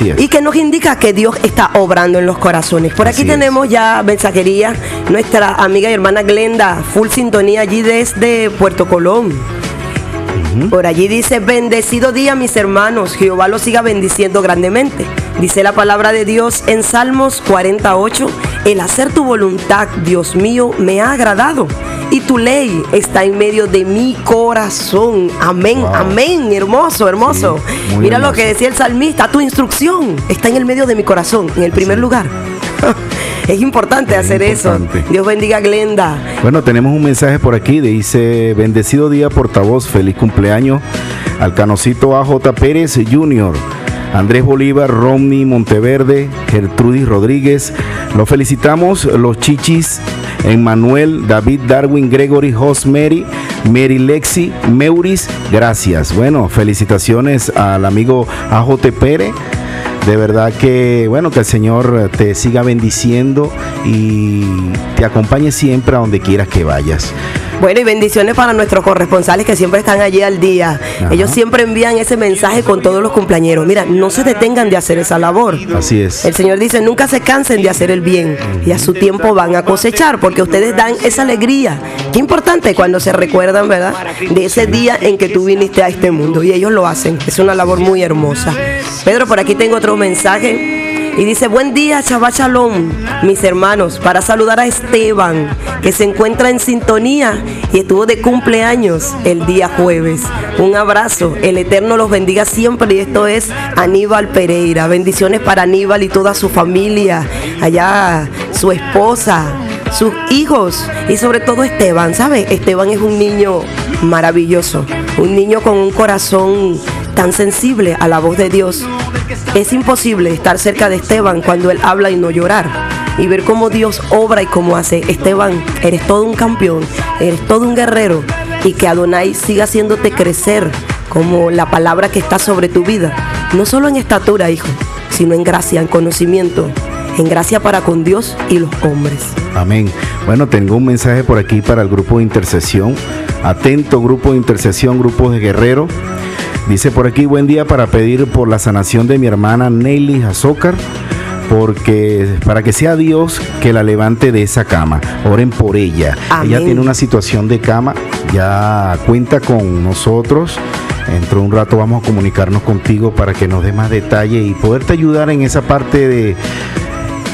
Así es. Y que nos indica que Dios está obrando en los corazones. Por aquí Así es. tenemos ya mensajería, nuestra amiga y hermana Glenda, full sintonía allí desde Puerto Colón. Por allí dice, bendecido día mis hermanos, Jehová los siga bendiciendo grandemente. Dice la palabra de Dios en Salmos 48, el hacer tu voluntad, Dios mío, me ha agradado. Y tu ley está en medio de mi corazón. Amén, Wow. amén, hermoso, hermoso. Sí, Mira lo que decía el salmista, tu instrucción está en el medio de mi corazón, en el primer lugar. es importante Es hacer importante. eso. Dios bendiga a Glenda. Bueno, tenemos un mensaje por aquí, dice, bendecido día portavoz, feliz cumpleaños al canocito AJ Pérez Jr., Andrés Bolívar, Romney Monteverde, Gertrudis Rodríguez. Los felicitamos, los chichis, Emmanuel, David Darwin, Gregory, Jos Mary, Mary Lexi, Meuris, gracias. Bueno, felicitaciones al amigo AJ Pérez. De verdad que, bueno, que el Señor te siga bendiciendo y te acompañe siempre a donde quieras que vayas. Bueno, y bendiciones para nuestros corresponsales que siempre están allí al día. Ajá. Ellos siempre envían ese mensaje con todos los cumpleaños. Mira, no se detengan de hacer esa labor. Así es. El Señor dice, nunca se cansen de hacer el bien y a su tiempo van a cosechar porque ustedes dan esa alegría. Qué importante cuando se recuerdan, ¿verdad? De ese día en que tú viniste a este mundo y ellos lo hacen. Es una labor muy hermosa. Pedro, por aquí tengo otro mensaje. Y dice, buen día, Shabbat Shalom, mis hermanos, para saludar a Esteban, que se encuentra en sintonía y estuvo de cumpleaños el día jueves. Un abrazo, el Eterno los bendiga siempre y esto es Aníbal Pereira. Bendiciones para Aníbal y toda su familia, allá su esposa, sus hijos y sobre todo Esteban, ¿sabe? Esteban es un niño maravilloso, un niño con un corazón tan sensible a la voz de Dios. Es imposible estar cerca de Esteban cuando él habla y no llorar. Y ver cómo Dios obra y cómo hace. Esteban, eres todo un campeón, eres todo un guerrero. Y que Adonai siga haciéndote crecer como la palabra que está sobre tu vida. No solo en estatura, hijo, sino en gracia, en conocimiento, en gracia para con Dios y los hombres. Amén. Bueno, tengo un mensaje por aquí para el grupo de intercesión. Atento, grupo de intercesión, grupos de guerreros. Dice por aquí, buen día para pedir por la sanación de mi hermana Nelly Azócar, porque para que sea Dios que la levante de esa cama. Oren por ella. Amén. Ella tiene una situación de cama, ya cuenta con nosotros. Dentro de un rato vamos a comunicarnos contigo para que nos dé más detalle y poderte ayudar en esa parte de,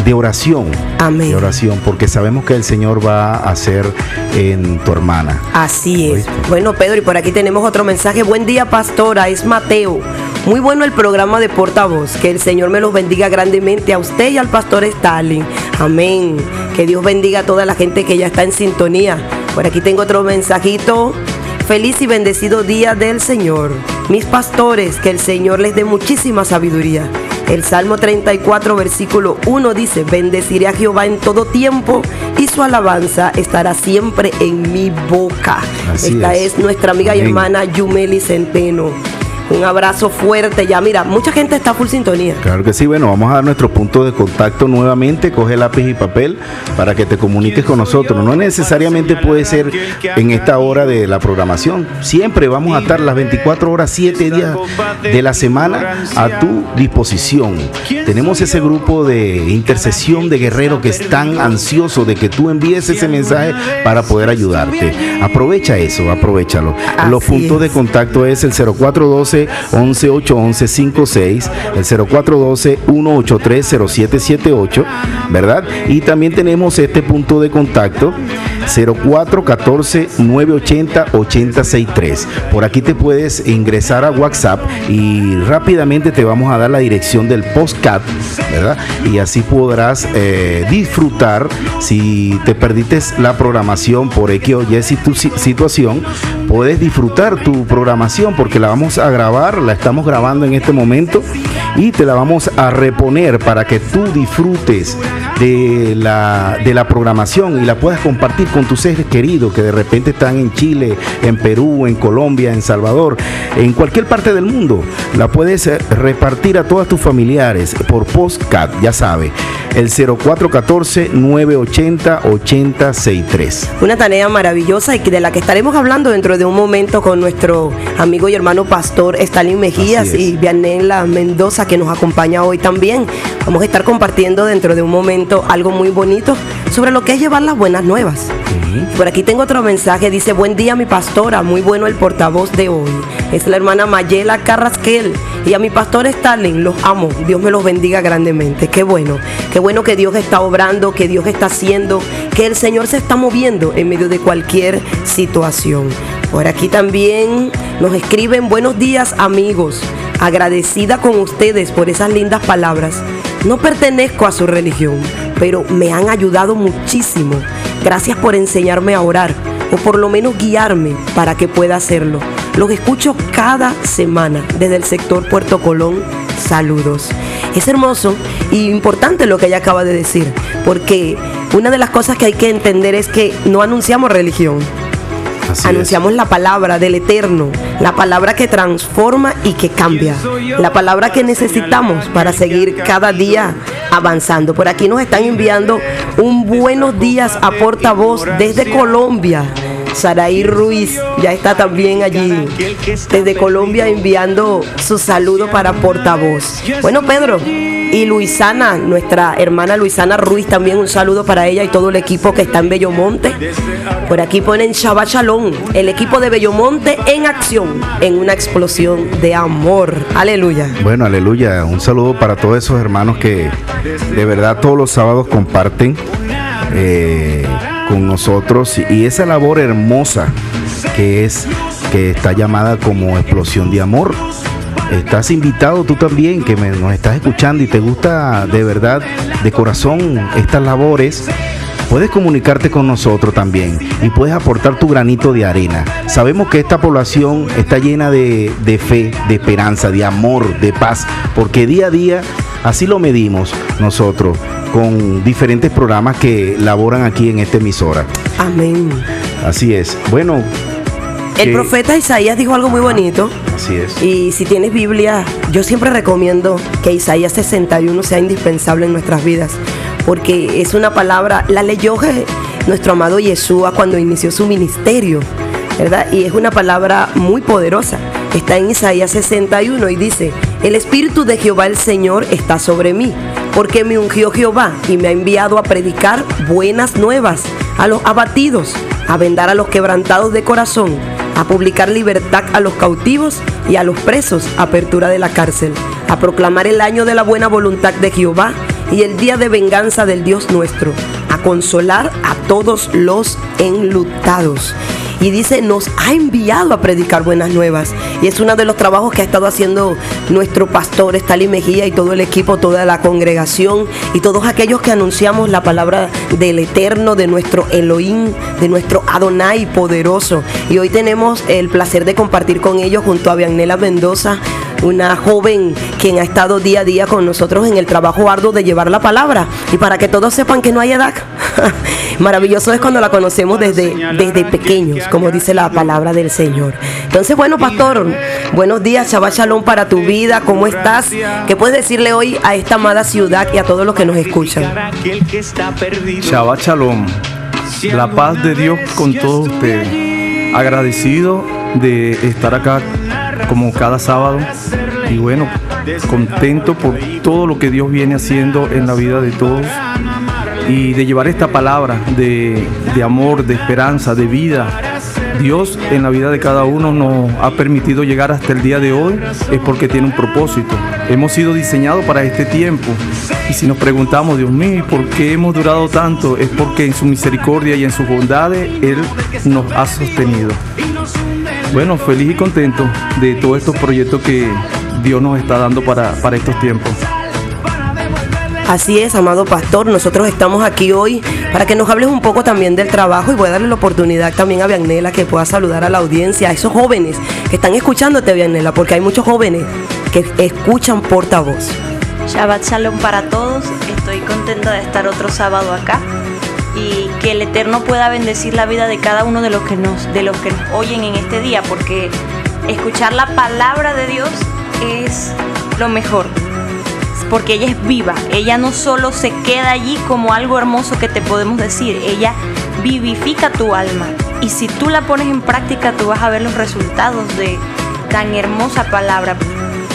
de oración. Amén. De oración, porque sabemos que el Señor va a hacer en tu hermana. Así es. ¿Oíste? Bueno, Pedro, y por aquí tenemos otro mensaje. Buen día, pastora. Es Mateo. Muy bueno el programa de portavoz. Que el Señor me los bendiga grandemente a usted y al pastor Stalin. Amén. Que Dios bendiga a toda la gente que ya está en sintonía. Por aquí tengo otro mensajito. Feliz y bendecido día del Señor. Mis pastores, que el Señor les dé muchísima sabiduría. El Salmo 34, versículo 1 dice, bendeciré a Jehová en todo tiempo y su alabanza estará siempre en mi boca. Así Esta es. es. nuestra amiga y hermana Yumeli Centeno. Un abrazo fuerte. Ya, mira, mucha gente está full sintonía. Claro que sí, bueno, vamos a dar nuestro punto de contacto nuevamente. Coge lápiz y papel para que te comuniques con nosotros. No necesariamente puede ser en esta hora de la programación. Siempre vamos a estar las 24 horas, 7 días de la semana a tu disposición. Tenemos ese grupo de intercesión de guerreros que están ansiosos de que tú envíes ese mensaje para poder ayudarte. Aprovecha eso, aprovechalo. Los puntos de contacto es el 0412 11 811 56, el 0412 183 0778, ¿verdad? Y también tenemos este punto de contacto 0414 980 8063. Por aquí te puedes ingresar a WhatsApp y rápidamente te vamos a dar la dirección del postcat, ¿verdad? Y así podrás eh, disfrutar si te perdiste la programación por X o Y si tu si- situación, puedes disfrutar tu programación porque la vamos a grabar, la estamos grabando en este momento y te la vamos a reponer para que tú disfrutes de la, de la programación y la puedas compartir con tus seres queridos que de repente están en Chile, en Perú, en Colombia, en Salvador, en cualquier parte del mundo. La puedes eh, repartir a todos tus familiares por postcat, ya sabes. el 0414-980-8063. Una tarea maravillosa y de la que estaremos hablando dentro de un momento con nuestro amigo y hermano pastor Stalin Mejías y Vianela Mendoza que nos acompaña hoy también. Vamos a estar compartiendo dentro de un momento algo muy bonito sobre lo que es llevar las buenas nuevas. Por aquí tengo otro mensaje, dice, buen día mi pastora, muy bueno el portavoz de hoy. Es la hermana Mayela Carrasquel y a mi pastor Stalin, los amo, Dios me los bendiga grandemente. Qué bueno, qué bueno que Dios está obrando, que Dios está haciendo, que el Señor se está moviendo en medio de cualquier situación. Por aquí también nos escriben buenos días amigos, agradecida con ustedes por esas lindas palabras. No pertenezco a su religión, pero me han ayudado muchísimo. Gracias por enseñarme a orar o por lo menos guiarme para que pueda hacerlo. Los escucho cada semana desde el sector Puerto Colón. Saludos. Es hermoso y importante lo que ella acaba de decir, porque una de las cosas que hay que entender es que no anunciamos religión, Anunciamos la palabra del Eterno, la palabra que transforma y que cambia, la palabra que necesitamos para seguir cada día avanzando. Por aquí nos están enviando un buenos días a portavoz desde Colombia. Saraí Ruiz ya está también allí desde Colombia enviando su saludo para portavoz. Bueno, Pedro, y Luisana, nuestra hermana Luisana Ruiz, también un saludo para ella y todo el equipo que está en Bellomonte. Por aquí ponen Shabbat Shalom, el equipo de Bellomonte en acción, en una explosión de amor. Aleluya. Bueno, aleluya. Un saludo para todos esos hermanos que de verdad todos los sábados comparten eh, con nosotros y esa labor hermosa que es que está llamada como explosión de amor estás invitado tú también que me, nos estás escuchando y te gusta de verdad, de corazón, estas labores. Puedes comunicarte con nosotros también y puedes aportar tu granito de arena. Sabemos que esta población está llena de, de fe, de esperanza, de amor, de paz, porque día a día así lo medimos nosotros con diferentes programas que laboran aquí en esta emisora. Amén. Así es. Bueno, el profeta Isaías dijo algo muy bonito. Así es. Y si tienes Biblia, yo siempre recomiendo que Isaías 61 sea indispensable en nuestras vidas, porque es una palabra, la leyó nuestro amado Yeshua cuando inició su ministerio, ¿verdad? Y es una palabra muy poderosa. Está en Isaías 61 y dice, el Espíritu de Jehová el Señor está sobre mí, porque me ungió Jehová y me ha enviado a predicar buenas nuevas a los abatidos, a vendar a los quebrantados de corazón a publicar libertad a los cautivos y a los presos, apertura de la cárcel, a proclamar el año de la buena voluntad de Jehová y el día de venganza del Dios nuestro, a consolar a todos los enlutados y dice, nos ha enviado a predicar buenas nuevas. Y es uno de los trabajos que ha estado haciendo nuestro pastor Stalin Mejía y todo el equipo, toda la congregación y todos aquellos que anunciamos la palabra del Eterno, de nuestro Elohim, de nuestro Adonai poderoso. Y hoy tenemos el placer de compartir con ellos junto a Vianela Mendoza una joven quien ha estado día a día con nosotros en el trabajo arduo de llevar la palabra. Y para que todos sepan que no hay edad, maravilloso es cuando la conocemos desde, desde pequeños, como dice la palabra del Señor. Entonces, bueno, pastor, buenos días, Shabbat Shalom para tu vida, ¿cómo estás? ¿Qué puedes decirle hoy a esta amada ciudad y a todos los que nos escuchan? Shabbat Shalom, la paz de Dios con todos ustedes. Agradecido de estar acá como cada sábado. Y bueno, contento por todo lo que Dios viene haciendo en la vida de todos y de llevar esta palabra de, amor, de esperanza, de vida. Dios en la vida de cada uno nos ha permitido llegar hasta el día de hoy es porque tiene un propósito. Hemos sido diseñados para este tiempo. Y si nos preguntamos, Dios mío, ¿por qué hemos durado tanto? Es porque en su misericordia y en sus bondades Él nos ha sostenido. Bueno, feliz y contento de todos estos proyectos que Dios nos está dando para, para estos tiempos. Así es, amado pastor, nosotros estamos aquí hoy para que nos hables un poco también del trabajo y voy a darle la oportunidad también a Vianela que pueda saludar a la audiencia, a esos jóvenes que están escuchándote, Vianela, porque hay muchos jóvenes que escuchan portavoz. Shabbat Shalom para todos, estoy contenta de estar otro sábado acá y que el Eterno pueda bendecir la vida de cada uno de los que nos, de los que nos oyen en este día, porque escuchar la palabra de Dios es lo mejor. Porque ella es viva. Ella no solo se queda allí como algo hermoso que te podemos decir, ella vivifica tu alma. Y si tú la pones en práctica, tú vas a ver los resultados de tan hermosa palabra.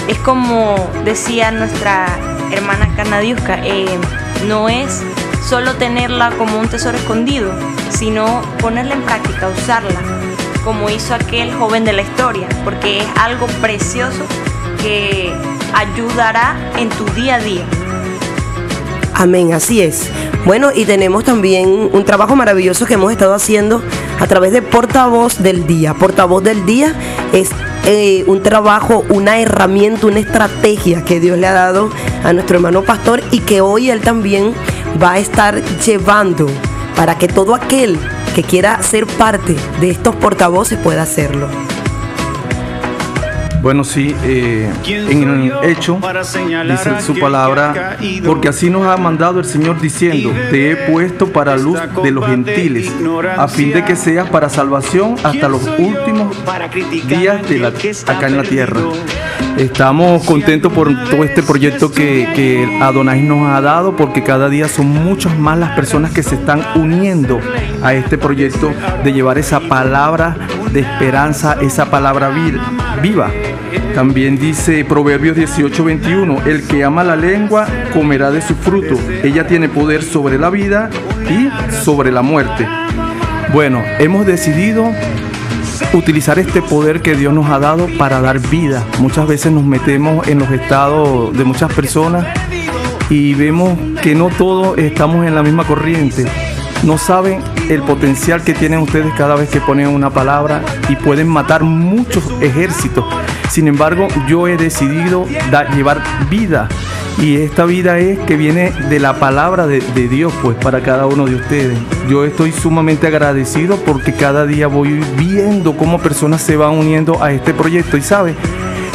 Es como decía nuestra hermana Canadiusca, eh, no es solo tenerla como un tesoro escondido, sino ponerla en práctica, usarla, como hizo aquel joven de la historia, porque es algo precioso que ayudará en tu día a día. Amén, así es. Bueno, y tenemos también un trabajo maravilloso que hemos estado haciendo a través de Portavoz del Día. Portavoz del Día es eh, un trabajo, una herramienta, una estrategia que Dios le ha dado a nuestro hermano pastor y que hoy él también va a estar llevando para que todo aquel que quiera ser parte de estos portavoces pueda hacerlo. Bueno, sí, eh, en el hecho dice su palabra, porque así nos ha mandado el Señor diciendo, te he puesto para luz de los gentiles, a fin de que seas para salvación hasta los últimos días de la, acá en la tierra. Estamos contentos por todo este proyecto que, que Adonai nos ha dado, porque cada día son muchas más las personas que se están uniendo a este proyecto de llevar esa palabra de esperanza, esa palabra viva. También dice Proverbios 18:21, el que ama la lengua comerá de su fruto. Ella tiene poder sobre la vida y sobre la muerte. Bueno, hemos decidido utilizar este poder que Dios nos ha dado para dar vida. Muchas veces nos metemos en los estados de muchas personas y vemos que no todos estamos en la misma corriente. No saben el potencial que tienen ustedes cada vez que ponen una palabra y pueden matar muchos ejércitos. Sin embargo, yo he decidido llevar vida y esta vida es que viene de la palabra de, Dios, pues para cada uno de ustedes. Yo estoy sumamente agradecido porque cada día voy viendo cómo personas se van uniendo a este proyecto. Y sabe,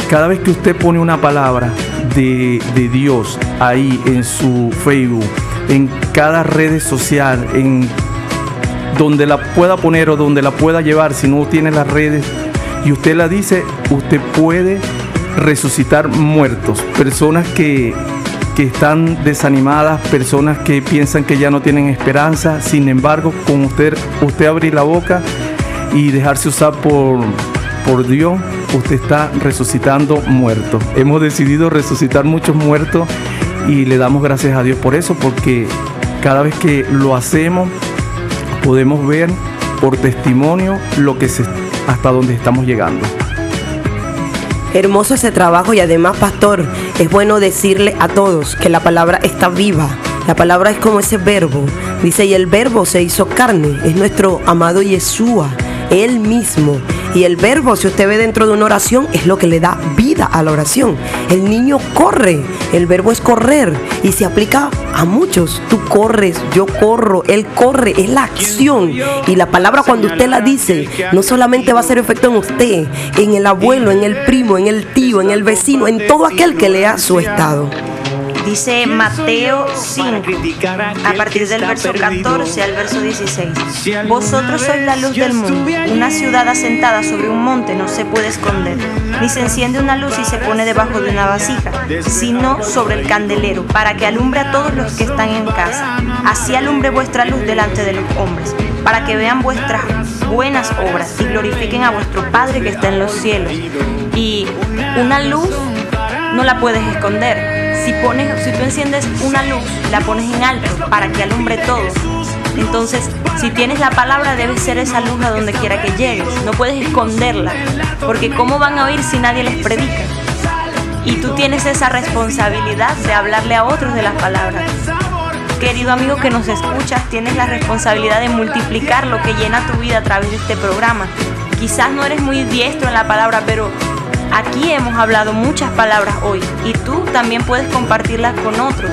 cada vez que usted pone una palabra de Dios ahí en su Facebook, en cada red social, en donde la pueda poner o donde la pueda llevar, si no tiene las redes y usted la dice, usted puede resucitar muertos, personas que, están desanimadas, personas que piensan que ya no tienen esperanza, sin embargo, con usted, usted abrir la boca y dejarse usar por, por Dios, usted está resucitando muertos. Hemos decidido resucitar muchos muertos y le damos gracias a Dios por eso, porque cada vez que lo hacemos, podemos ver por testimonio lo que se hasta donde estamos llegando. Hermoso ese trabajo y además, pastor, es bueno decirle a todos que la palabra está viva. La palabra es como ese verbo. Dice, y el verbo se hizo carne. Es nuestro amado Yeshua, Él mismo. Y el verbo, si usted ve dentro de una oración, es lo que le da vida a la oración. El niño corre, el verbo es correr y se aplica a muchos. Tú corres, yo corro, él corre, es la acción. Y la palabra cuando usted la dice, no solamente va a hacer efecto en usted, en el abuelo, en el primo, en el tío, en el vecino, en todo aquel que lea su estado. Dice Mateo 5, a partir del verso 14 al verso 16. Vosotros sois la luz del mundo. Una ciudad asentada sobre un monte no se puede esconder, ni se enciende una luz y se pone debajo de una vasija, sino sobre el candelero, para que alumbre a todos los que están en casa. Así alumbre vuestra luz delante de los hombres, para que vean vuestras buenas obras y glorifiquen a vuestro Padre que está en los cielos. Y una luz no la puedes esconder si, pones, si tú enciendes una luz, la pones en alto para que alumbre todo. Entonces, si tienes la palabra, debe ser esa luz a donde quiera que llegues. No puedes esconderla, porque ¿cómo van a oír si nadie les predica? Y tú tienes esa responsabilidad de hablarle a otros de las palabras. Querido amigo que nos escuchas, tienes la responsabilidad de multiplicar lo que llena tu vida a través de este programa. Quizás no eres muy diestro en la palabra, pero Aquí hemos hablado muchas palabras hoy y tú también puedes compartirlas con otros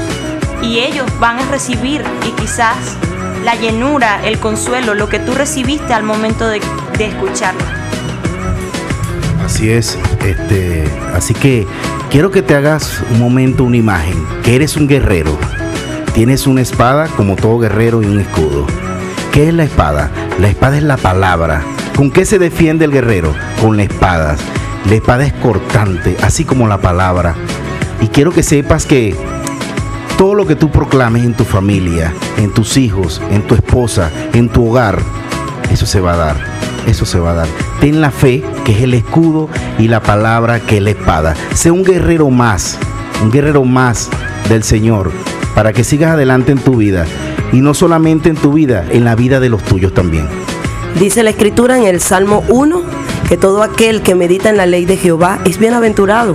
y ellos van a recibir y quizás la llenura, el consuelo, lo que tú recibiste al momento de, de escucharla. Así es, este, así que quiero que te hagas un momento una imagen, que eres un guerrero. Tienes una espada como todo guerrero y un escudo. ¿Qué es la espada? La espada es la palabra. ¿Con qué se defiende el guerrero? Con la espada. La espada es cortante, así como la palabra. Y quiero que sepas que todo lo que tú proclames en tu familia, en tus hijos, en tu esposa, en tu hogar, eso se va a dar. Eso se va a dar. Ten la fe, que es el escudo, y la palabra, que es la espada. Sé un guerrero más, un guerrero más del Señor, para que sigas adelante en tu vida. Y no solamente en tu vida, en la vida de los tuyos también. Dice la escritura en el Salmo 1 que todo aquel que medita en la ley de Jehová es bienaventurado.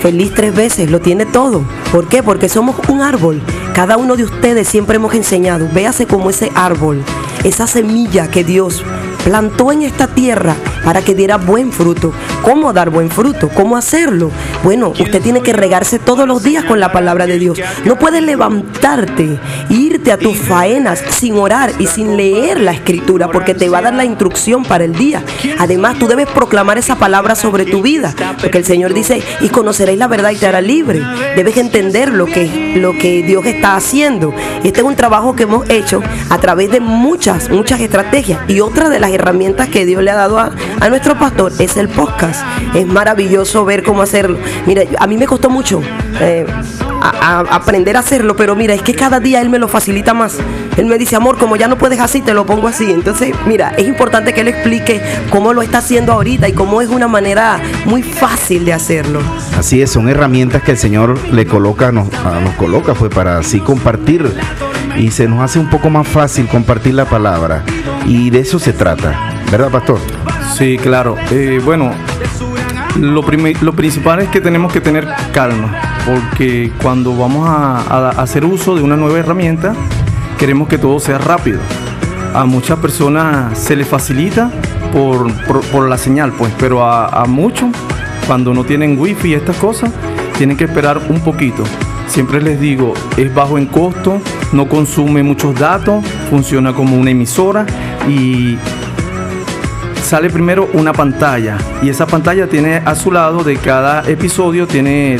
Feliz tres veces, lo tiene todo. ¿Por qué? Porque somos un árbol. Cada uno de ustedes siempre hemos enseñado, véase como ese árbol, esa semilla que Dios plantó en esta tierra para que diera buen fruto. ¿Cómo dar buen fruto? ¿Cómo hacerlo? Bueno, usted tiene que regarse todos los días con la palabra de Dios. No puedes levantarte, irte a tus faenas sin orar y sin leer la escritura, porque te va a dar la instrucción para el día. Además, tú debes proclamar esa palabra sobre tu vida, porque el Señor dice, y conoceréis la verdad y te hará libre. Debes entender lo que, lo que Dios está haciendo. Este es un trabajo que hemos hecho a través de muchas, muchas estrategias. Y otra de las herramientas que Dios le ha dado a, a nuestro pastor es el podcast. Es maravilloso ver cómo hacerlo. Mira, a mí me costó mucho eh, aprender a hacerlo, pero mira, es que cada día Él me lo facilita más. Él me dice, amor, como ya no puedes así, te lo pongo así. Entonces, mira, es importante que Él explique cómo lo está haciendo ahorita y cómo es una manera muy fácil de hacerlo. Así es, son herramientas que el Señor le coloca, nos, nos coloca, fue para así compartir y se nos hace un poco más fácil compartir la palabra. Y de eso se trata, ¿verdad, pastor? Sí, claro. Eh, bueno, lo, lo principal es que tenemos que tener calma, porque cuando vamos a, hacer uso de una nueva herramienta, queremos que todo sea rápido. A muchas personas se les facilita por, la señal, pues, pero a, a muchos, cuando no tienen wifi y estas cosas, tienen que esperar un poquito. Siempre les digo, es bajo en costo, no consume muchos datos, funciona como una emisora y sale primero una pantalla. Y esa pantalla tiene a su lado de cada episodio tiene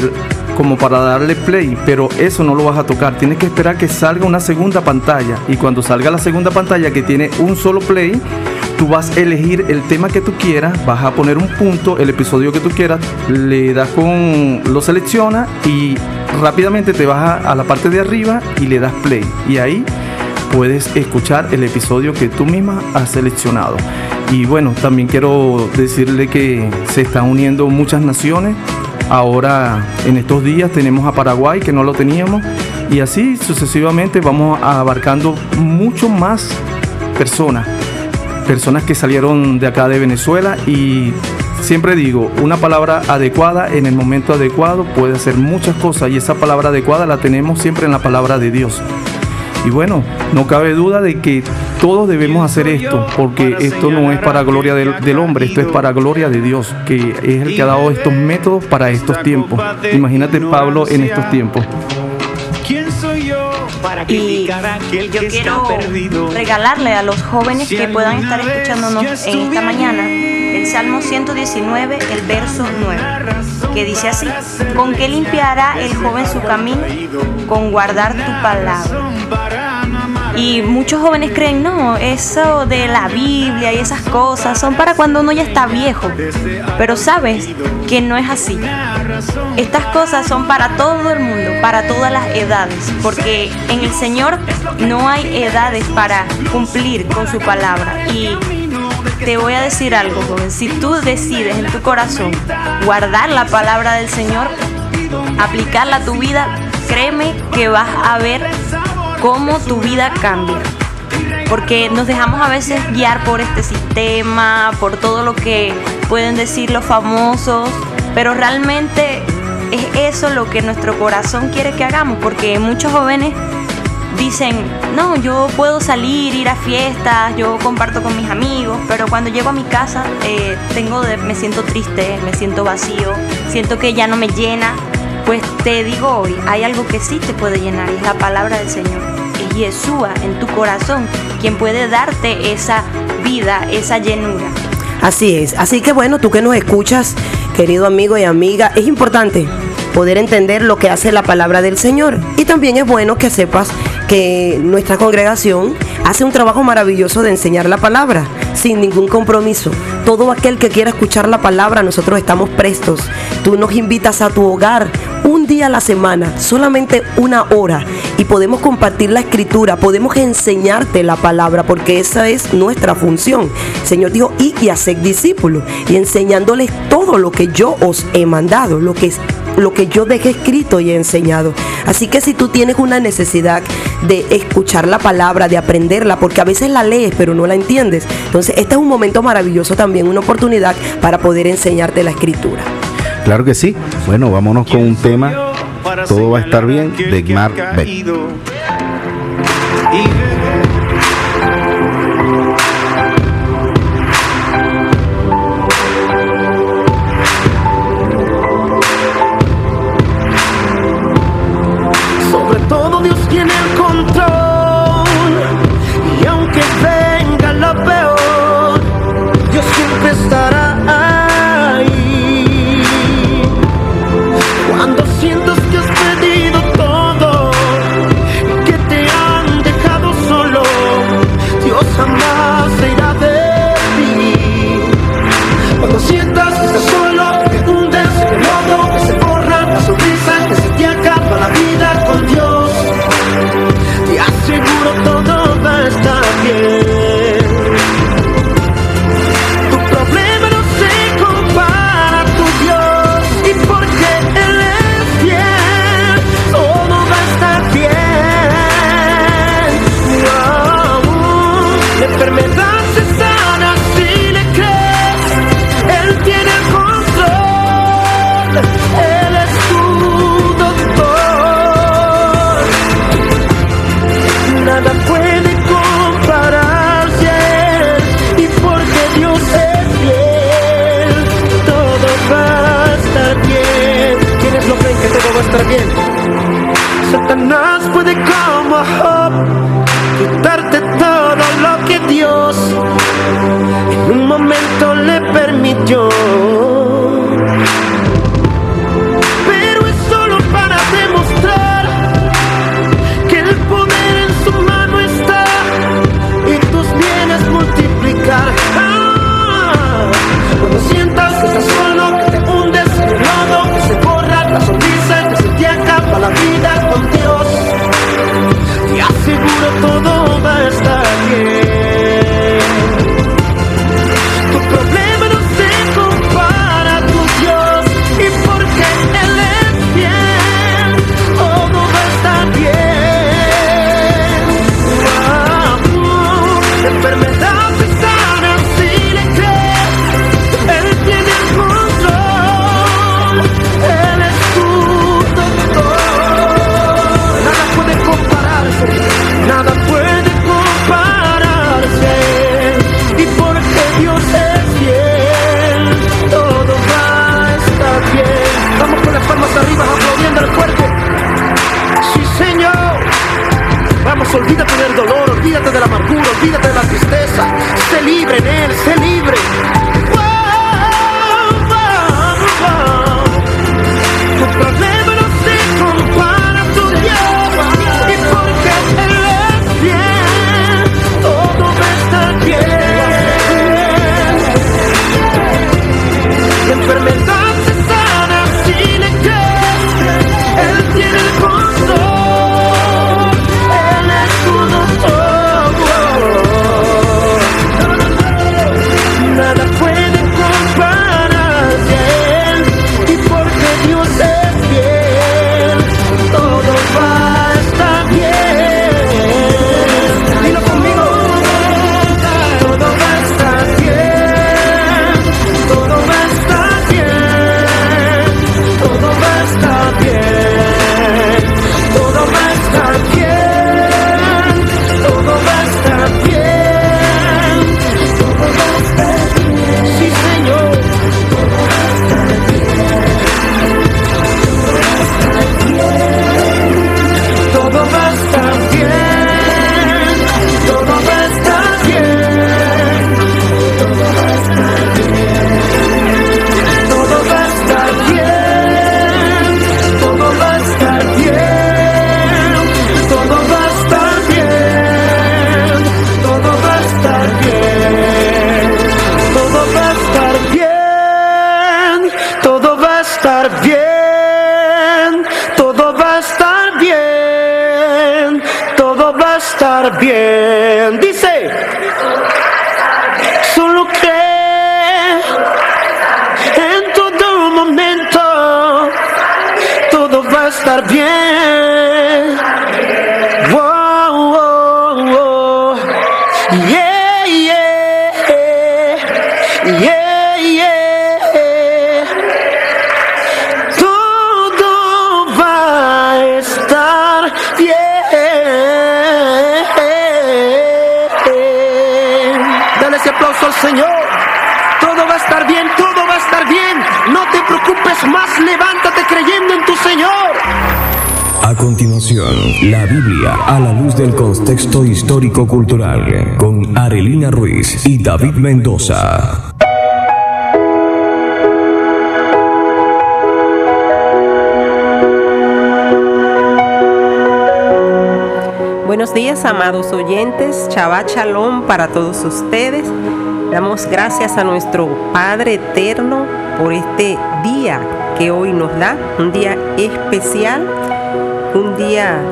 como para darle play, pero eso no lo vas a tocar, tienes que esperar que salga una segunda pantalla. Y cuando salga la segunda pantalla que tiene un solo play, tú vas a elegir el tema que tú quieras, vas a poner un punto, el episodio que tú quieras, le das con, lo selecciona y rápidamente te vas a, la parte de arriba y le das play y ahí puedes escuchar el episodio que tú misma has seleccionado. Y bueno, también quiero decirle que se están uniendo muchas naciones. Ahora, en estos días, tenemos a Paraguay, que no lo teníamos. Y así sucesivamente vamos abarcando mucho más personas. Personas que salieron de acá de Venezuela y siempre digo, una palabra adecuada en el momento adecuado puede hacer muchas cosas y esa palabra adecuada la tenemos siempre en la palabra de Dios. Y bueno, no cabe duda de que todos debemos hacer esto, porque esto no es para gloria del, hombre, esto es para gloria de Dios, que es el que ha dado estos métodos para estos tiempos. Imagínate Pablo en estos tiempos. Y yo quiero regalarle a los jóvenes que puedan estar escuchándonos en esta mañana Salmo 119, el verso 9, que dice así, ¿con qué limpiará el joven su camino? Con guardar tu palabra. Y muchos jóvenes creen, no, eso de la Biblia y esas cosas son para cuando uno ya está viejo. Pero sabes que no es así. Estas cosas son para todo el mundo, para todas las edades, porque en el Señor no hay edades para cumplir con su palabra. Y te voy a decir algo, joven. Si tú decides en tu corazón guardar la palabra del Señor, aplicarla a tu vida, créeme que vas a ver cómo tu vida cambia. Porque nos dejamos a veces guiar por este sistema, por todo lo que pueden decir los famosos, pero realmente es eso lo que nuestro corazón quiere que hagamos, porque muchos jóvenes dicen, no, yo puedo salir, ir a fiestas, yo comparto con mis amigos, pero cuando llego a mi casa eh, tengo me siento triste, me siento vacío, siento que ya no me llena. Pues te digo hoy, hay algo que sí te puede llenar es la palabra del Señor. Es Yeshua en tu corazón quien puede darte esa vida, esa llenura. Así es. Así que bueno, tú que nos escuchas, querido amigo y amiga, es importante poder entender lo que hace la palabra del Señor. Y también es bueno que sepas que nuestra congregación hace un trabajo maravilloso de enseñar la palabra. sin ningún compromiso. Todo aquel que quiera escuchar la palabra, nosotros estamos prestos. Tú nos invitas a tu hogar un día a la semana, solamente una hora, y podemos compartir la escritura, podemos enseñarte la palabra, porque esa es nuestra función. Señor dijo, y, y hacer discípulos, y enseñándoles todo lo que yo os he mandado, lo que es lo que yo dejé escrito y he enseñado. Así que si tú tienes una necesidad de escuchar la palabra, de aprenderla, porque a veces la lees pero no la entiendes, entonces este es un momento maravilloso también, una oportunidad para poder enseñarte la escritura. Claro que sí. Bueno, vámonos con un tema. Todo va a estar bien de Mark Beck. Él es tu doctor Nada puede compar y porque Dios es fiel, todo va a estar bien. ¿Quiénes lo creen que todo va a estar bien? Satanás puede como darte todo lo que Dios en un momento le permitió. Nada fue contexto histórico-cultural con Arelina Ruiz y David Mendoza. Buenos días, amados oyentes. Shabbat Shalom para todos ustedes. Damos gracias a nuestro Padre Eterno por este día que hoy nos da, un día especial, un día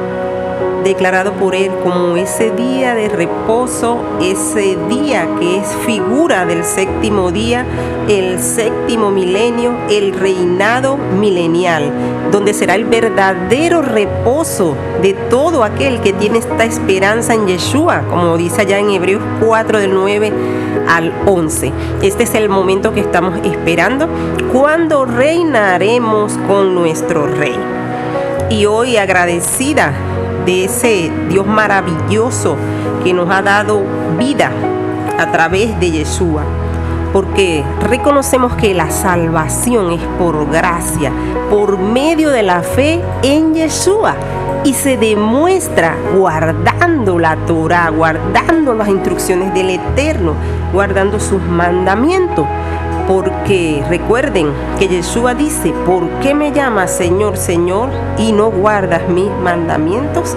declarado por Él como ese día de reposo, ese día que es figura del séptimo día, el séptimo milenio, el reinado milenial, donde será el verdadero reposo de todo aquel que tiene esta esperanza en Yeshua, como dice allá en Hebreos 4 del 9 al 11. Este es el momento que estamos esperando, cuando reinaremos con nuestro rey. Y hoy agradecida de ese Dios maravilloso que nos ha dado vida a través de Yeshua. Porque reconocemos que la salvación es por gracia, por medio de la fe en Yeshua. Y se demuestra guardando la Torah, guardando las instrucciones del Eterno, guardando sus mandamientos. Porque recuerden que Yeshua dice, ¿por qué me llamas Señor, Señor y no guardas mis mandamientos?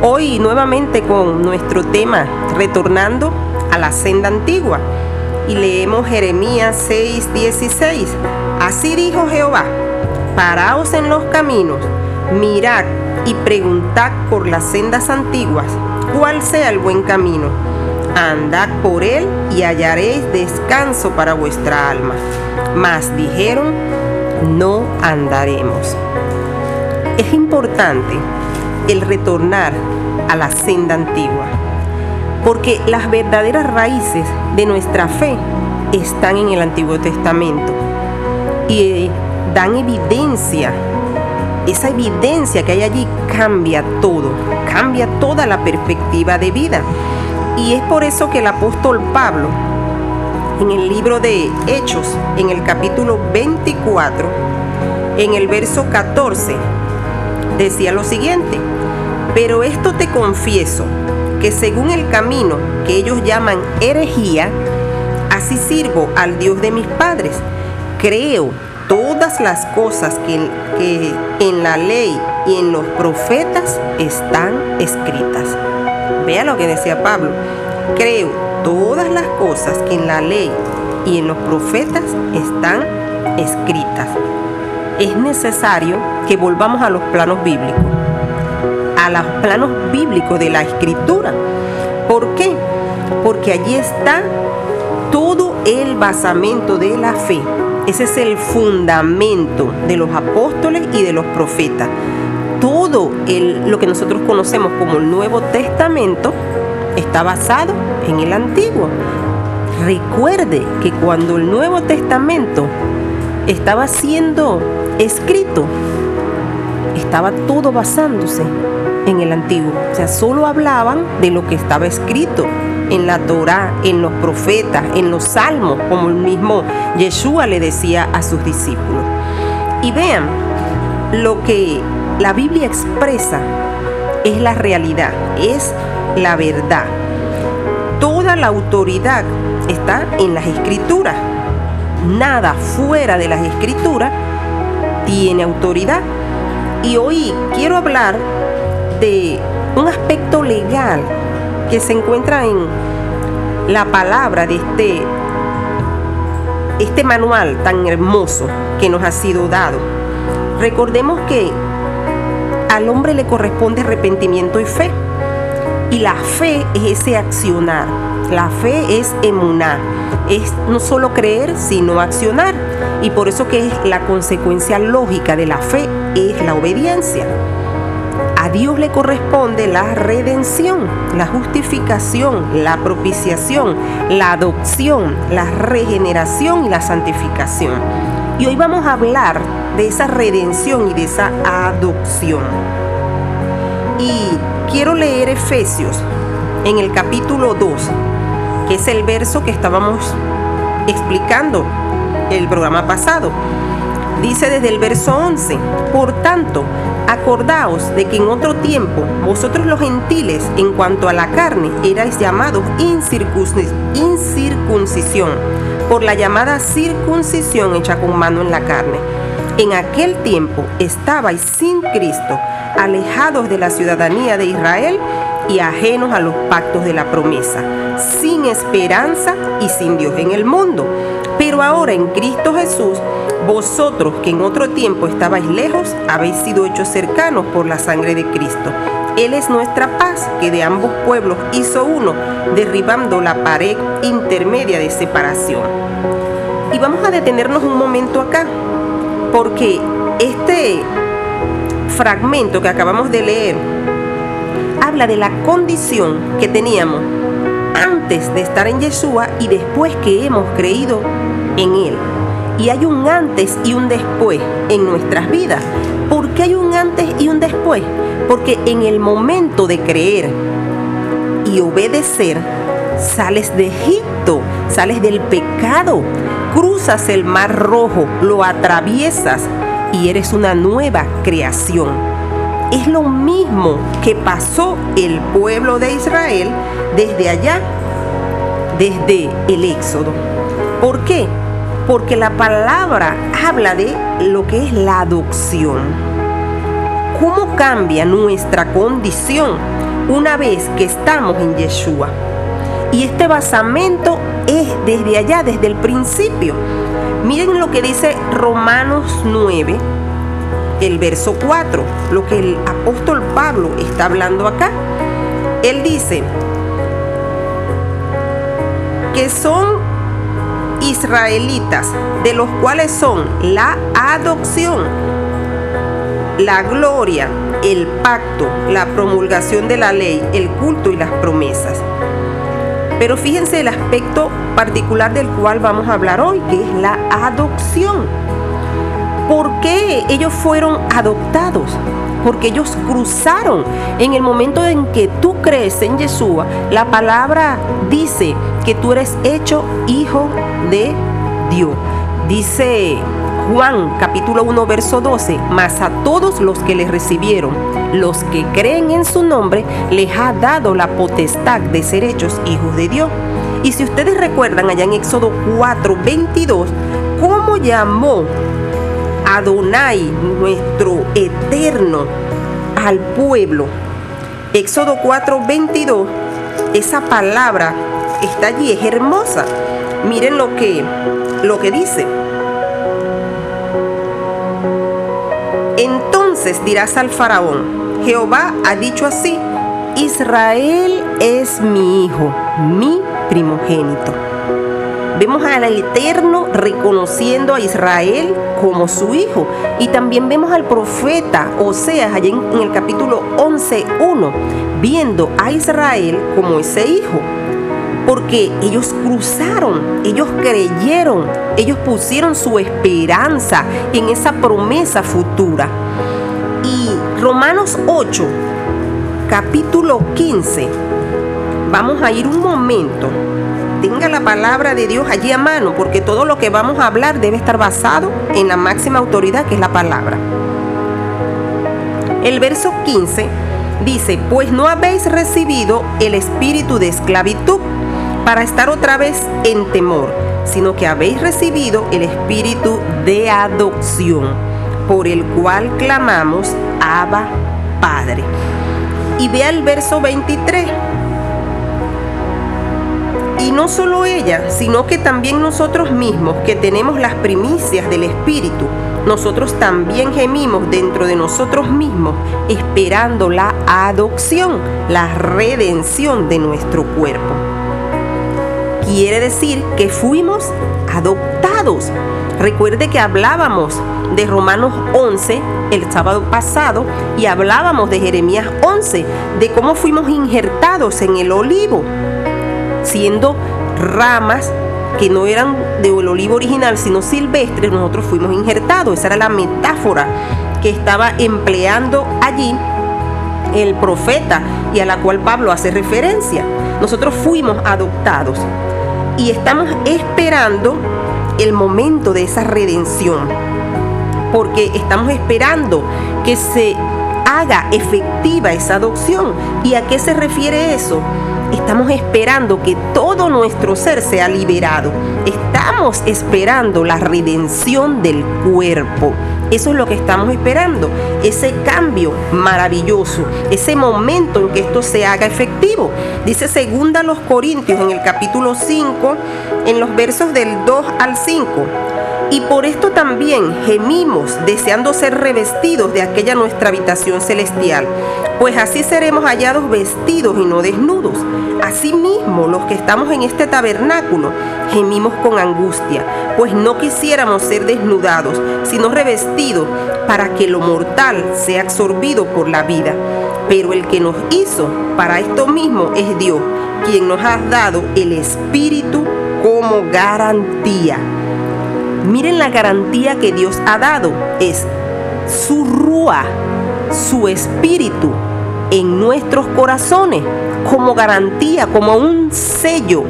Hoy nuevamente con nuestro tema, retornando a la senda antigua. Y leemos Jeremías 6, 16. Así dijo Jehová, paraos en los caminos, mirad y preguntad por las sendas antiguas, cuál sea el buen camino andad por él y hallaréis descanso para vuestra alma. Mas dijeron, no andaremos. Es importante el retornar a la senda antigua, porque las verdaderas raíces de nuestra fe están en el Antiguo Testamento y dan evidencia. Esa evidencia que hay allí cambia todo, cambia toda la perspectiva de vida. Y es por eso que el apóstol Pablo, en el libro de Hechos, en el capítulo 24, en el verso 14, decía lo siguiente, pero esto te confieso, que según el camino que ellos llaman herejía, así sirvo al Dios de mis padres. Creo todas las cosas que, que en la ley y en los profetas están escritas. Vea lo que decía Pablo. Creo todas las cosas que en la ley y en los profetas están escritas. Es necesario que volvamos a los planos bíblicos, a los planos bíblicos de la escritura. ¿Por qué? Porque allí está todo el basamento de la fe. Ese es el fundamento de los apóstoles y de los profetas todo lo que nosotros conocemos como el Nuevo Testamento está basado en el Antiguo. Recuerde que cuando el Nuevo Testamento estaba siendo escrito, estaba todo basándose en el Antiguo. O sea, solo hablaban de lo que estaba escrito en la Torá, en los profetas, en los salmos, como el mismo Yeshua le decía a sus discípulos. Y vean, lo que la Biblia expresa es la realidad, es la verdad. Toda la autoridad está en las escrituras. Nada fuera de las escrituras tiene autoridad. Y hoy quiero hablar de un aspecto legal que se encuentra en la palabra de este, este manual tan hermoso que nos ha sido dado. Recordemos que al hombre le corresponde arrepentimiento y fe. Y la fe es ese accionar. La fe es emunar. Es no solo creer, sino accionar. Y por eso que es la consecuencia lógica de la fe es la obediencia. A Dios le corresponde la redención, la justificación, la propiciación, la adopción, la regeneración y la santificación. Y hoy vamos a hablar de esa redención y de esa adopción. Y quiero leer Efesios en el capítulo 2, que es el verso que estábamos explicando el programa pasado. Dice desde el verso 11, por tanto, acordaos de que en otro tiempo vosotros los gentiles en cuanto a la carne erais llamados incircuncisión por la llamada circuncisión hecha con mano en la carne. En aquel tiempo estabais sin Cristo, alejados de la ciudadanía de Israel y ajenos a los pactos de la promesa, sin esperanza y sin Dios en el mundo. Pero ahora en Cristo Jesús, vosotros que en otro tiempo estabais lejos, habéis sido hechos cercanos por la sangre de Cristo. Él es nuestra paz, que de ambos pueblos hizo uno, derribando la pared intermedia de separación. Y vamos a detenernos un momento acá, porque este fragmento que acabamos de leer habla de la condición que teníamos antes de estar en Yeshua y después que hemos creído en Él. Y hay un antes y un después en nuestras vidas. ¿Por qué hay un antes y un después? Porque en el momento de creer y obedecer, sales de Egipto, sales del pecado, cruzas el mar rojo, lo atraviesas y eres una nueva creación. Es lo mismo que pasó el pueblo de Israel desde allá, desde el Éxodo. ¿Por qué? Porque la palabra habla de lo que es la adopción. ¿Cómo cambia nuestra condición una vez que estamos en Yeshua? Y este basamento es desde allá, desde el principio. Miren lo que dice Romanos 9, el verso 4, lo que el apóstol Pablo está hablando acá. Él dice que son israelitas, de los cuales son la adopción, la gloria, el pacto, la promulgación de la ley, el culto y las promesas. Pero fíjense el aspecto particular del cual vamos a hablar hoy, que es la adopción. ¿Por qué ellos fueron adoptados? Porque ellos cruzaron. En el momento en que tú crees en Yeshua, la palabra dice que tú eres hecho hijo de Dios. Dice Juan capítulo 1 verso 12, mas a todos los que le recibieron, los que creen en su nombre, les ha dado la potestad de ser hechos hijos de Dios. Y si ustedes recuerdan allá en Éxodo 4, 22, cómo llamó Adonai, nuestro eterno, al pueblo. Éxodo 4, 22, esa palabra está allí, es hermosa. Miren lo que, lo que dice. Entonces dirás al faraón, Jehová ha dicho así, Israel es mi hijo, mi primogénito. Vemos al Eterno reconociendo a Israel como su hijo. Y también vemos al profeta Oseas allá en, el capítulo 11.1, viendo a Israel como ese hijo porque ellos cruzaron, ellos creyeron, ellos pusieron su esperanza en esa promesa futura. Y Romanos 8, capítulo 15, vamos a ir un momento. Tenga la palabra de Dios allí a mano, porque todo lo que vamos a hablar debe estar basado en la máxima autoridad que es la palabra. El verso 15 dice, pues no habéis recibido el espíritu de esclavitud para estar otra vez en temor, sino que habéis recibido el espíritu de adopción, por el cual clamamos, Abba Padre. Y vea el verso 23. Y no solo ella, sino que también nosotros mismos, que tenemos las primicias del Espíritu, nosotros también gemimos dentro de nosotros mismos, esperando la adopción, la redención de nuestro cuerpo. Quiere decir que fuimos adoptados. Recuerde que hablábamos de Romanos 11 el sábado pasado y hablábamos de Jeremías 11, de cómo fuimos injertados en el olivo, siendo ramas que no eran del olivo original, sino silvestres, nosotros fuimos injertados. Esa era la metáfora que estaba empleando allí el profeta y a la cual Pablo hace referencia. Nosotros fuimos adoptados y estamos esperando el momento de esa redención, porque estamos esperando que se haga efectiva esa adopción. ¿Y a qué se refiere eso? Estamos esperando que todo nuestro ser sea liberado. Estamos esperando la redención del cuerpo. Eso es lo que estamos esperando, ese cambio maravilloso, ese momento en que esto se haga efectivo. Dice segunda los Corintios en el capítulo 5, en los versos del 2 al 5. Y por esto también gemimos, deseando ser revestidos de aquella nuestra habitación celestial, pues así seremos hallados vestidos y no desnudos. Asimismo, los que estamos en este tabernáculo gemimos con angustia, pues no quisiéramos ser desnudados, sino revestidos para que lo mortal sea absorbido por la vida. Pero el que nos hizo para esto mismo es Dios, quien nos ha dado el Espíritu como garantía. Miren la garantía que Dios ha dado. Es su rúa, su espíritu en nuestros corazones como garantía, como un sello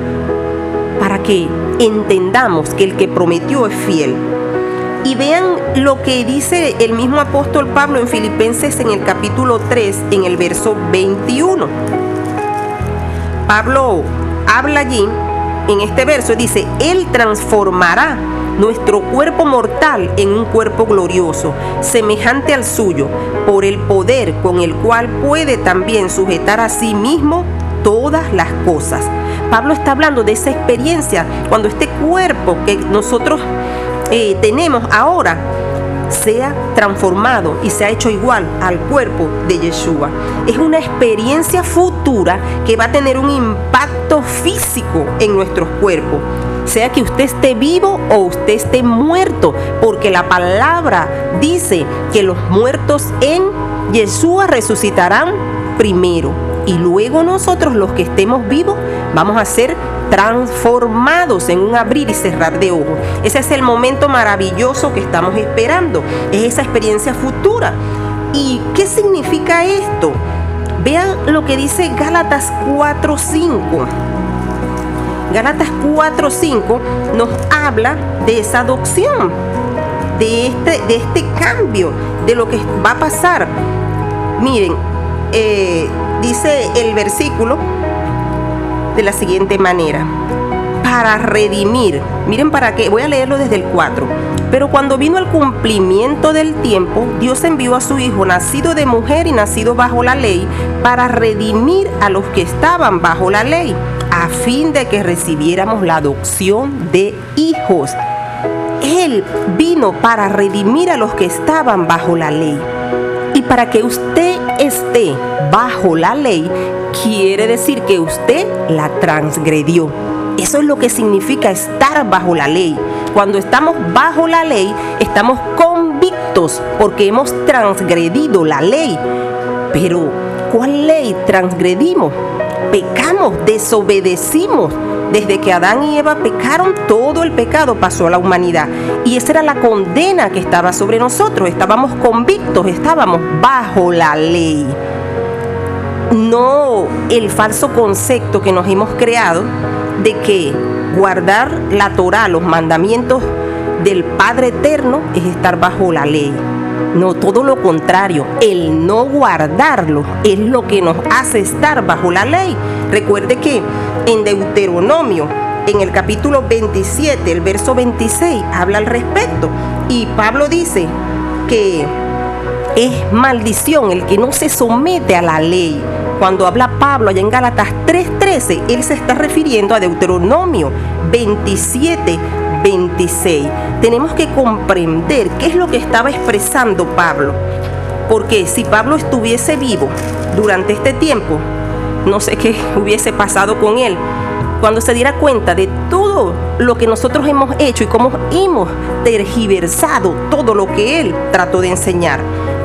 para que entendamos que el que prometió es fiel. Y vean lo que dice el mismo apóstol Pablo en Filipenses en el capítulo 3, en el verso 21. Pablo habla allí, en este verso, dice, Él transformará nuestro cuerpo mortal en un cuerpo glorioso, semejante al suyo, por el poder con el cual puede también sujetar a sí mismo todas las cosas. Pablo está hablando de esa experiencia cuando este cuerpo que nosotros eh, tenemos ahora sea transformado y se ha hecho igual al cuerpo de Yeshua. Es una experiencia futura que va a tener un impacto físico en nuestros cuerpos sea que usted esté vivo o usted esté muerto, porque la palabra dice que los muertos en Yeshua resucitarán primero y luego nosotros los que estemos vivos vamos a ser transformados en un abrir y cerrar de ojos. Ese es el momento maravilloso que estamos esperando, es esa experiencia futura. ¿Y qué significa esto? Vean lo que dice Gálatas 4:5. Galatas 4:5 nos habla de esa adopción, de este, de este cambio, de lo que va a pasar. Miren, eh, dice el versículo de la siguiente manera, para redimir, miren para qué, voy a leerlo desde el 4. Pero cuando vino el cumplimiento del tiempo, Dios envió a su Hijo, nacido de mujer y nacido bajo la ley, para redimir a los que estaban bajo la ley a fin de que recibiéramos la adopción de hijos. Él vino para redimir a los que estaban bajo la ley. Y para que usted esté bajo la ley, quiere decir que usted la transgredió. Eso es lo que significa estar bajo la ley. Cuando estamos bajo la ley, estamos convictos porque hemos transgredido la ley. Pero, ¿cuál ley transgredimos? Pecamos, desobedecimos. Desde que Adán y Eva pecaron, todo el pecado pasó a la humanidad. Y esa era la condena que estaba sobre nosotros. Estábamos convictos, estábamos bajo la ley. No el falso concepto que nos hemos creado de que guardar la Torah, los mandamientos del Padre Eterno, es estar bajo la ley. No, todo lo contrario. El no guardarlo es lo que nos hace estar bajo la ley. Recuerde que en Deuteronomio, en el capítulo 27, el verso 26, habla al respecto. Y Pablo dice que es maldición el que no se somete a la ley. Cuando habla Pablo allá en Gálatas 3:13, él se está refiriendo a Deuteronomio 27, 26. Tenemos que comprender qué es lo que estaba expresando Pablo. Porque si Pablo estuviese vivo durante este tiempo, no sé qué hubiese pasado con él. Cuando se diera cuenta de todo lo que nosotros hemos hecho y cómo hemos tergiversado todo lo que él trató de enseñar.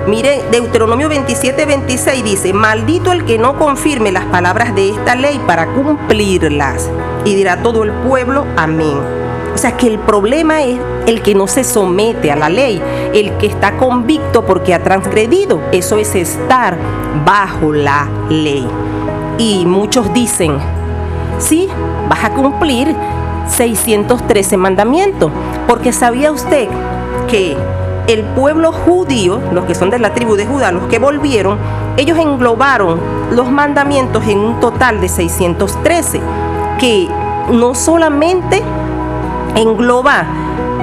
Mire, Deuteronomio 27, 26 dice, maldito el que no confirme las palabras de esta ley para cumplirlas. Y dirá todo el pueblo, amén. O sea que el problema es el que no se somete a la ley, el que está convicto porque ha transgredido. Eso es estar bajo la ley. Y muchos dicen, sí, vas a cumplir 613 mandamientos, porque sabía usted que el pueblo judío, los que son de la tribu de Judá, los que volvieron, ellos englobaron los mandamientos en un total de 613, que no solamente engloba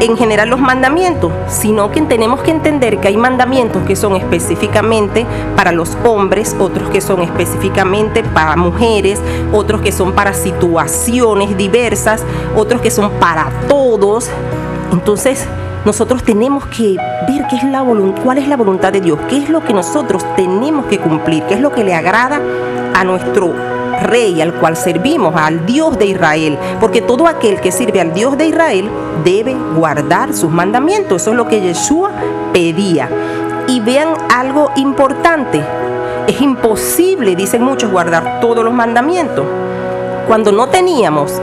en general los mandamientos, sino que tenemos que entender que hay mandamientos que son específicamente para los hombres, otros que son específicamente para mujeres, otros que son para situaciones diversas, otros que son para todos. Entonces, nosotros tenemos que ver qué es la cuál es la voluntad de Dios, qué es lo que nosotros tenemos que cumplir, qué es lo que le agrada a nuestro rey al cual servimos, al Dios de Israel, porque todo aquel que sirve al Dios de Israel debe guardar sus mandamientos. Eso es lo que Yeshua pedía. Y vean algo importante. Es imposible, dicen muchos, guardar todos los mandamientos. Cuando no teníamos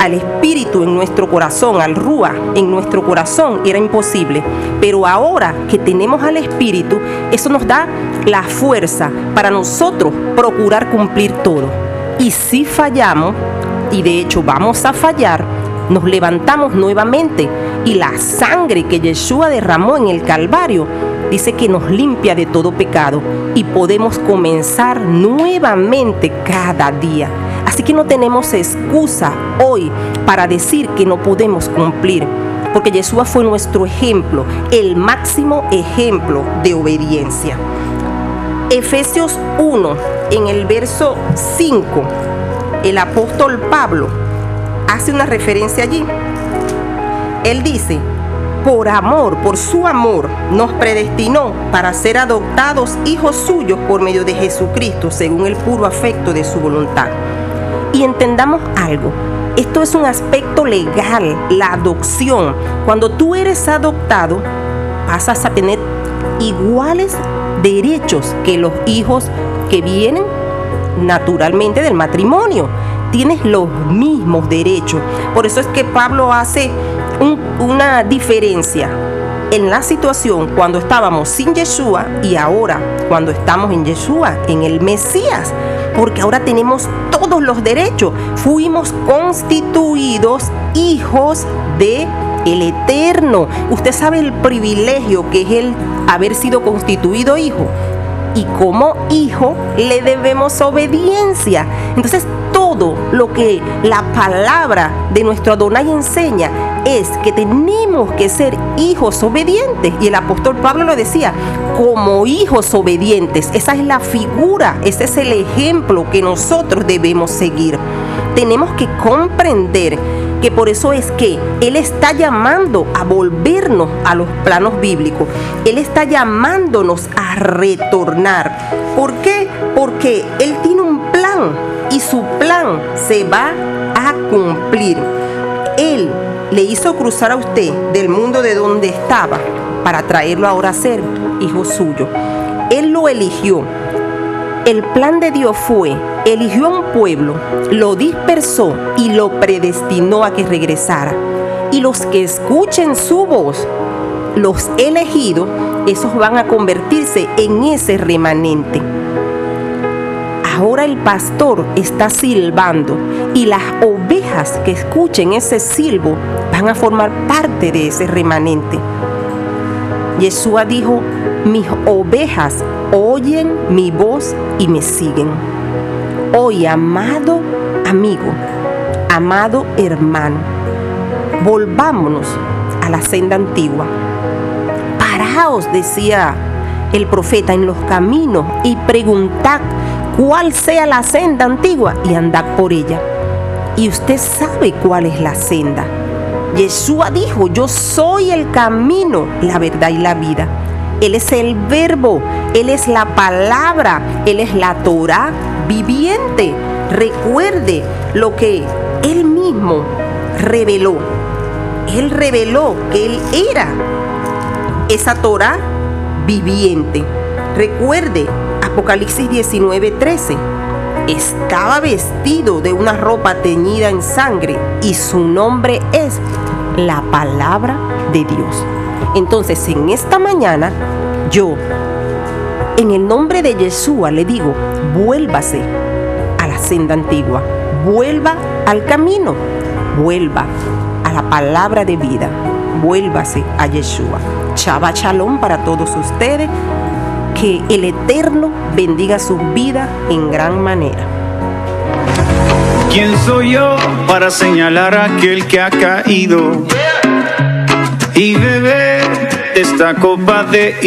al Espíritu en nuestro corazón, al Rúa en nuestro corazón, era imposible. Pero ahora que tenemos al Espíritu, eso nos da la fuerza para nosotros procurar cumplir todo. Y si fallamos, y de hecho vamos a fallar, nos levantamos nuevamente y la sangre que Yeshua derramó en el Calvario dice que nos limpia de todo pecado y podemos comenzar nuevamente cada día. Así que no tenemos excusa hoy para decir que no podemos cumplir, porque Yeshua fue nuestro ejemplo, el máximo ejemplo de obediencia. Efesios 1, en el verso 5, el apóstol Pablo hace una referencia allí. Él dice, por amor, por su amor, nos predestinó para ser adoptados hijos suyos por medio de Jesucristo, según el puro afecto de su voluntad. Y entendamos algo, esto es un aspecto legal, la adopción. Cuando tú eres adoptado, pasas a tener iguales derechos que los hijos que vienen naturalmente del matrimonio. Tienes los mismos derechos. Por eso es que Pablo hace una diferencia en la situación cuando estábamos sin Yeshua y ahora cuando estamos en Yeshua, en el Mesías. Porque ahora tenemos todos los derechos. Fuimos constituidos hijos de el Eterno. Usted sabe el privilegio que es el haber sido constituido hijo. Y como hijo le debemos obediencia. Entonces lo que la palabra de nuestro Adonai enseña es que tenemos que ser hijos obedientes. Y el apóstol Pablo lo decía, como hijos obedientes. Esa es la figura, ese es el ejemplo que nosotros debemos seguir. Tenemos que comprender que por eso es que Él está llamando a volvernos a los planos bíblicos. Él está llamándonos a retornar. ¿Por qué? Porque Él tiene un plan y su plan se va a cumplir. Él le hizo cruzar a usted del mundo de donde estaba para traerlo ahora a ser hijo suyo. Él lo eligió. El plan de Dios fue, eligió a un pueblo, lo dispersó y lo predestinó a que regresara. Y los que escuchen su voz, los elegidos, esos van a convertirse en ese remanente. Ahora el pastor está silbando y las ovejas que escuchen ese silbo van a formar parte de ese remanente. Yeshua dijo, mis ovejas oyen mi voz y me siguen. Hoy, amado amigo, amado hermano, volvámonos a la senda antigua. Paraos, decía el profeta en los caminos y preguntad cuál sea la senda antigua y andad por ella. Y usted sabe cuál es la senda. Yeshua dijo, yo soy el camino, la verdad y la vida. Él es el verbo, Él es la palabra, Él es la Torah viviente. Recuerde lo que Él mismo reveló. Él reveló que Él era esa Torah viviente. Recuerde Apocalipsis 19:13. Estaba vestido de una ropa teñida en sangre y su nombre es la palabra de Dios. Entonces, en esta mañana, yo, en el nombre de Yeshua, le digo, vuélvase a la senda antigua, vuelva al camino, vuelva a la palabra de vida, vuélvase a Yeshua. Chava Shalom para todos ustedes. Que el Eterno bendiga su vida en gran manera. ¿Quién soy yo para señalar a aquel que ha caído y beber esta copa de